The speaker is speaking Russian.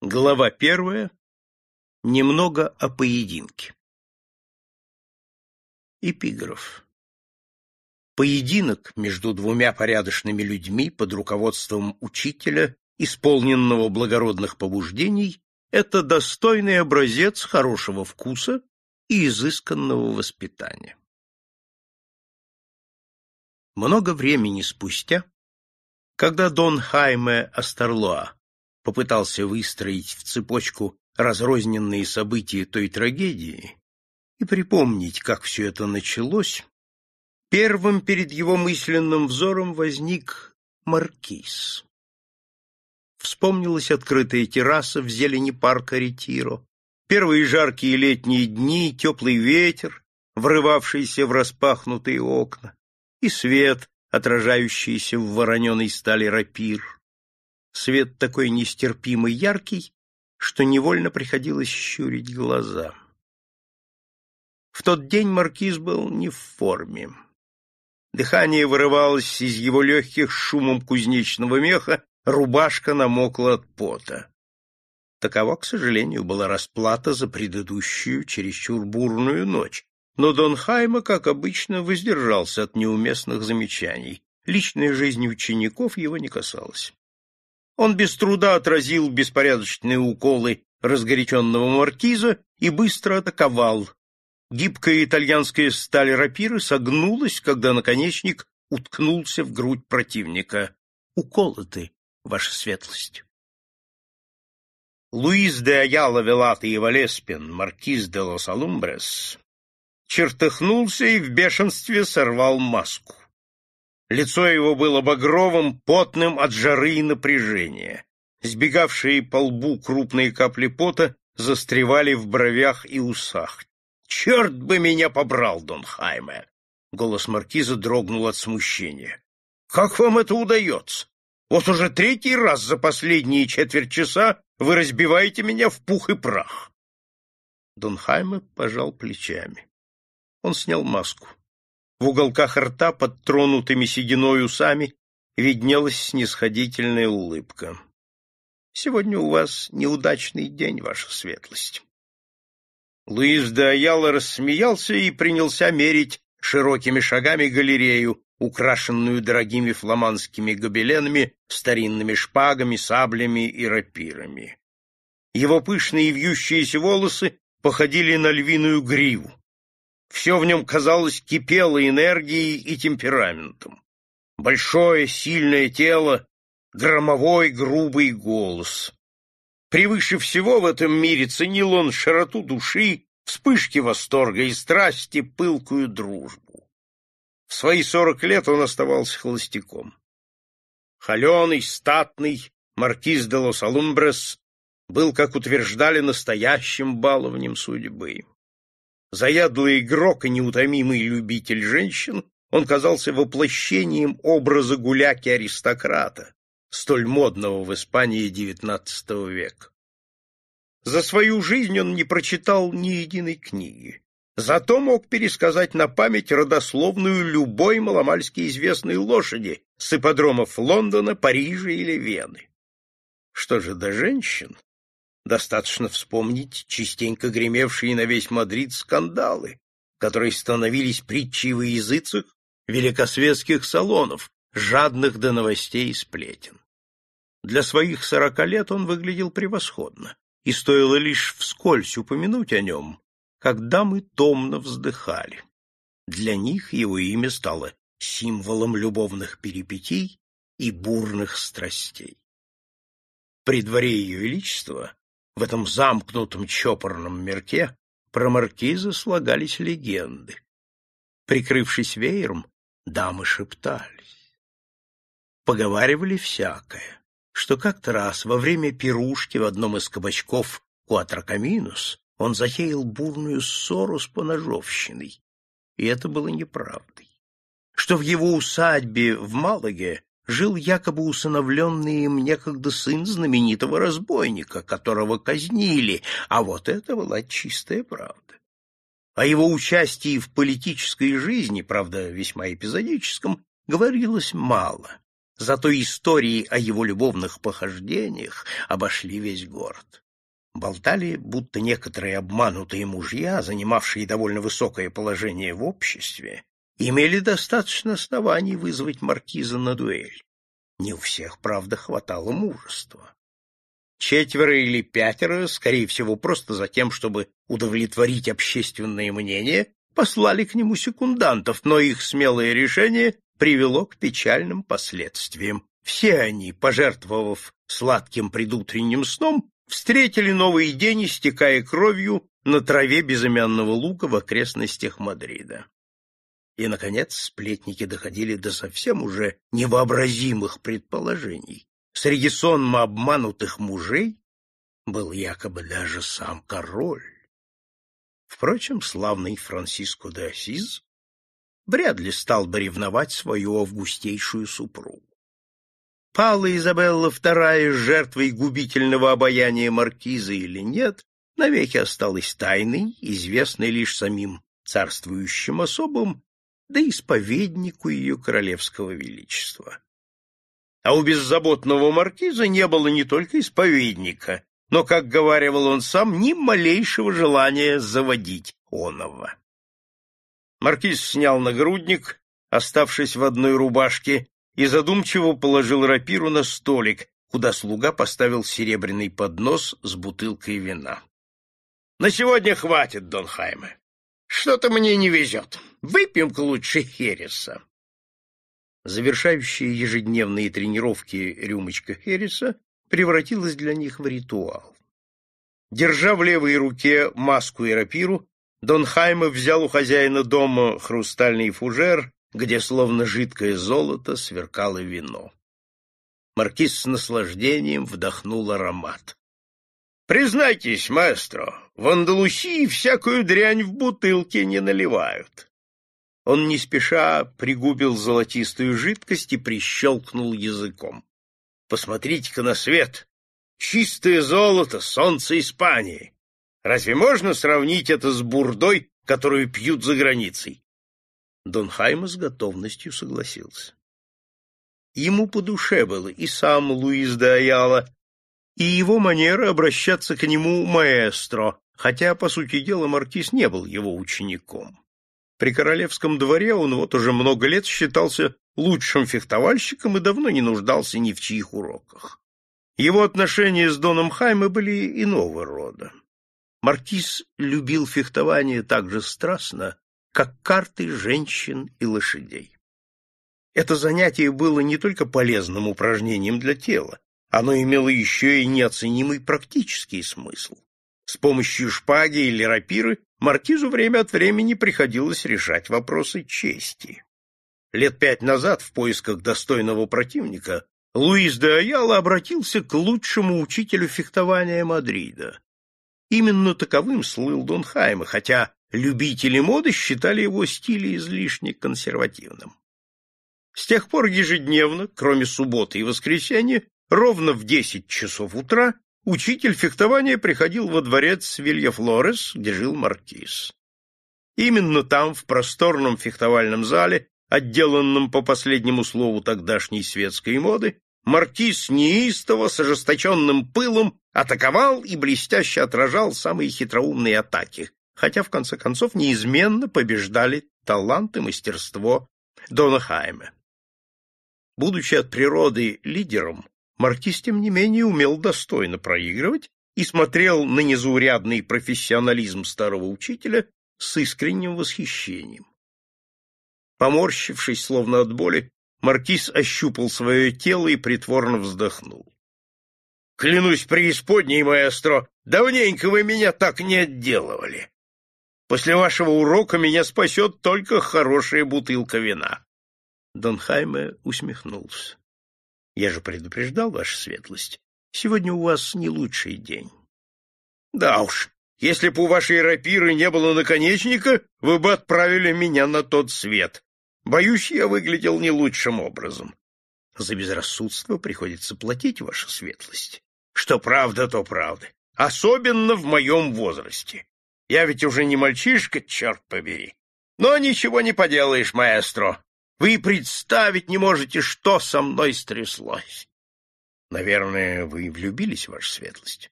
Глава первая. Немного о поединке. Эпиграф. Поединок между двумя порядочными людьми под руководством учителя, исполненного благородных побуждений, это достойный образец хорошего вкуса и изысканного воспитания. Много времени спустя, когда Дон Хайме Астарлоа попытался выстроить в цепочку разрозненные события той трагедии и припомнить, как все это началось, первым перед его мысленным взором возник маркиз. Вспомнилась открытая терраса в зелени парка Ретиро, первые жаркие летние дни, теплый ветер, врывавшийся в распахнутые окна, и свет, отражающийся в вороненой стали рапир свет такой нестерпимый яркий, что невольно приходилось щурить глаза. В тот день маркиз был не в форме. Дыхание вырывалось из его легких шумом кузнечного меха, рубашка намокла от пота. Такова, к сожалению, была расплата за предыдущую, чересчур бурную ночь, но Дон Хайма, как обычно, воздержался от неуместных замечаний. Личная жизнь учеников его не касалась. Он без труда отразил беспорядочные уколы разгоряченного маркиза и быстро атаковал. Гибкая итальянская сталь рапиры согнулась, когда наконечник уткнулся в грудь противника. Уколоты, ваша светлость. Луис де Аяла Велата и Валеспин, маркиз де Лос Алумбрес, чертыхнулся и в бешенстве сорвал маску. Лицо его было багровым, потным от жары и напряжения. Сбегавшие по лбу крупные капли пота застревали в бровях и усах. «Черт бы меня побрал, Дон Хайме!» Голос маркиза дрогнул от смущения. «Как вам это удается? Вот уже третий раз за последние четверть часа вы разбиваете меня в пух и прах!» Дон Хайме пожал плечами. Он снял маску. В уголках рта, под тронутыми сединой усами, виднелась снисходительная улыбка. — Сегодня у вас неудачный день, ваша светлость. Луис де Аяла рассмеялся и принялся мерить широкими шагами галерею, украшенную дорогими фламандскими гобеленами, старинными шпагами, саблями и рапирами. Его пышные вьющиеся волосы походили на львиную гриву. Все в нем, казалось, кипело энергией и темпераментом. Большое, сильное тело, громовой, грубый голос. Превыше всего в этом мире ценил он широту души, вспышки восторга и страсти, пылкую дружбу. В свои сорок лет он оставался холостяком. Холеный, статный, маркиз де Лос-Алумбрес был, как утверждали, настоящим баловнем судьбы. Заядлый игрок и неутомимый любитель женщин, он казался воплощением образа гуляки-аристократа, столь модного в Испании XIX века. За свою жизнь он не прочитал ни единой книги, зато мог пересказать на память родословную любой маломальски известной лошади с ипподромов Лондона, Парижа или Вены. Что же до женщин, Достаточно вспомнить частенько гремевшие на весь Мадрид скандалы, которые становились притчей во языцах великосветских салонов, жадных до новостей и сплетен. Для своих сорока лет он выглядел превосходно, и стоило лишь вскользь упомянуть о нем, когда мы томно вздыхали. Для них его имя стало символом любовных перипетий и бурных страстей. При дворе ее величества в этом замкнутом чопорном мирке про маркиза слагались легенды. Прикрывшись веером, дамы шептались. Поговаривали всякое, что как-то раз во время пирушки в одном из кабачков Куатракаминус он затеял бурную ссору с поножовщиной, и это было неправдой. Что в его усадьбе в Малаге жил якобы усыновленный им некогда сын знаменитого разбойника, которого казнили, а вот это была чистая правда. О его участии в политической жизни, правда, весьма эпизодическом, говорилось мало. Зато истории о его любовных похождениях обошли весь город. Болтали, будто некоторые обманутые мужья, занимавшие довольно высокое положение в обществе, имели достаточно оснований вызвать маркиза на дуэль. Не у всех, правда, хватало мужества. Четверо или пятеро, скорее всего, просто за тем, чтобы удовлетворить общественное мнение, послали к нему секундантов, но их смелое решение привело к печальным последствиям. Все они, пожертвовав сладким предутренним сном, встретили новый день, истекая кровью на траве безымянного луга в окрестностях Мадрида. И, наконец, сплетники доходили до совсем уже невообразимых предположений. Среди сонма обманутых мужей был якобы даже сам король. Впрочем, славный Франциско де Асиз вряд ли стал бы ревновать свою августейшую супругу. Пала Изабелла II жертвой губительного обаяния маркиза или нет, навеки осталась тайной, известной лишь самим царствующим особам, да исповеднику ее королевского величества. А у беззаботного маркиза не было не только исповедника, но, как говаривал он сам, ни малейшего желания заводить оного. Маркиз снял нагрудник, оставшись в одной рубашке, и задумчиво положил рапиру на столик, куда слуга поставил серебряный поднос с бутылкой вина. — На сегодня хватит, Дон Хайме. Что-то мне не везет. Выпьем-ка лучше Хереса. Завершающая ежедневные тренировки рюмочка Хереса превратилась для них в ритуал. Держа в левой руке маску и рапиру, Дон Хайме взял у хозяина дома хрустальный фужер, где словно жидкое золото сверкало вино. Маркиз с наслаждением вдохнул аромат. Признайтесь, маэстро, в Андалусии всякую дрянь в бутылке не наливают. Он не спеша пригубил золотистую жидкость и прищелкнул языком. Посмотрите-ка на свет. Чистое золото, солнце Испании. Разве можно сравнить это с бурдой, которую пьют за границей? Дон Хайма с готовностью согласился. Ему по душе было и сам Луис де Аяла, и его манера обращаться к нему маэстро, хотя, по сути дела, маркиз не был его учеником. При королевском дворе он вот уже много лет считался лучшим фехтовальщиком и давно не нуждался ни в чьих уроках. Его отношения с Доном Хайме были иного рода. Маркиз любил фехтование так же страстно, как карты женщин и лошадей. Это занятие было не только полезным упражнением для тела, оно имело еще и неоценимый практический смысл. С помощью шпаги или рапиры маркизу время от времени приходилось решать вопросы чести. Лет пять назад в поисках достойного противника Луис де Аяла обратился к лучшему учителю фехтования Мадрида. Именно таковым слыл Дон Хайме, хотя любители моды считали его стиль излишне консервативным. С тех пор ежедневно, кроме субботы и воскресенья, Ровно в десять часов утра учитель фехтования приходил во дворец Вильяфлорес, где жил маркиз. Именно там, в просторном фехтовальном зале, отделанном по последнему слову тогдашней светской моды, маркиз неистово с ожесточенным пылом атаковал и блестяще отражал самые хитроумные атаки, хотя в конце концов неизменно побеждали талант и мастерство Дона Хайме. Будучи от природы лидером, Маркиз, тем не менее, умел достойно проигрывать и смотрел на незаурядный профессионализм старого учителя с искренним восхищением. Поморщившись, словно от боли, маркиз ощупал свое тело и притворно вздохнул. — Клянусь преисподней, маэстро, давненько вы меня так не отделывали. После вашего урока меня спасет только хорошая бутылка вина. Дон Хайме усмехнулся. Я же предупреждал, ваша светлость. Сегодня у вас не лучший день. Да уж, если бы у вашей рапиры не было наконечника, вы бы отправили меня на тот свет. Боюсь, я выглядел не лучшим образом. За безрассудство приходится платить, ваша светлость. Что правда, то правда. Особенно в моем возрасте. Я ведь уже не мальчишка, черт побери. Но ничего не поделаешь, маэстро. Вы представить не можете, что со мной стряслось. Наверное, вы влюбились, ваша светлость?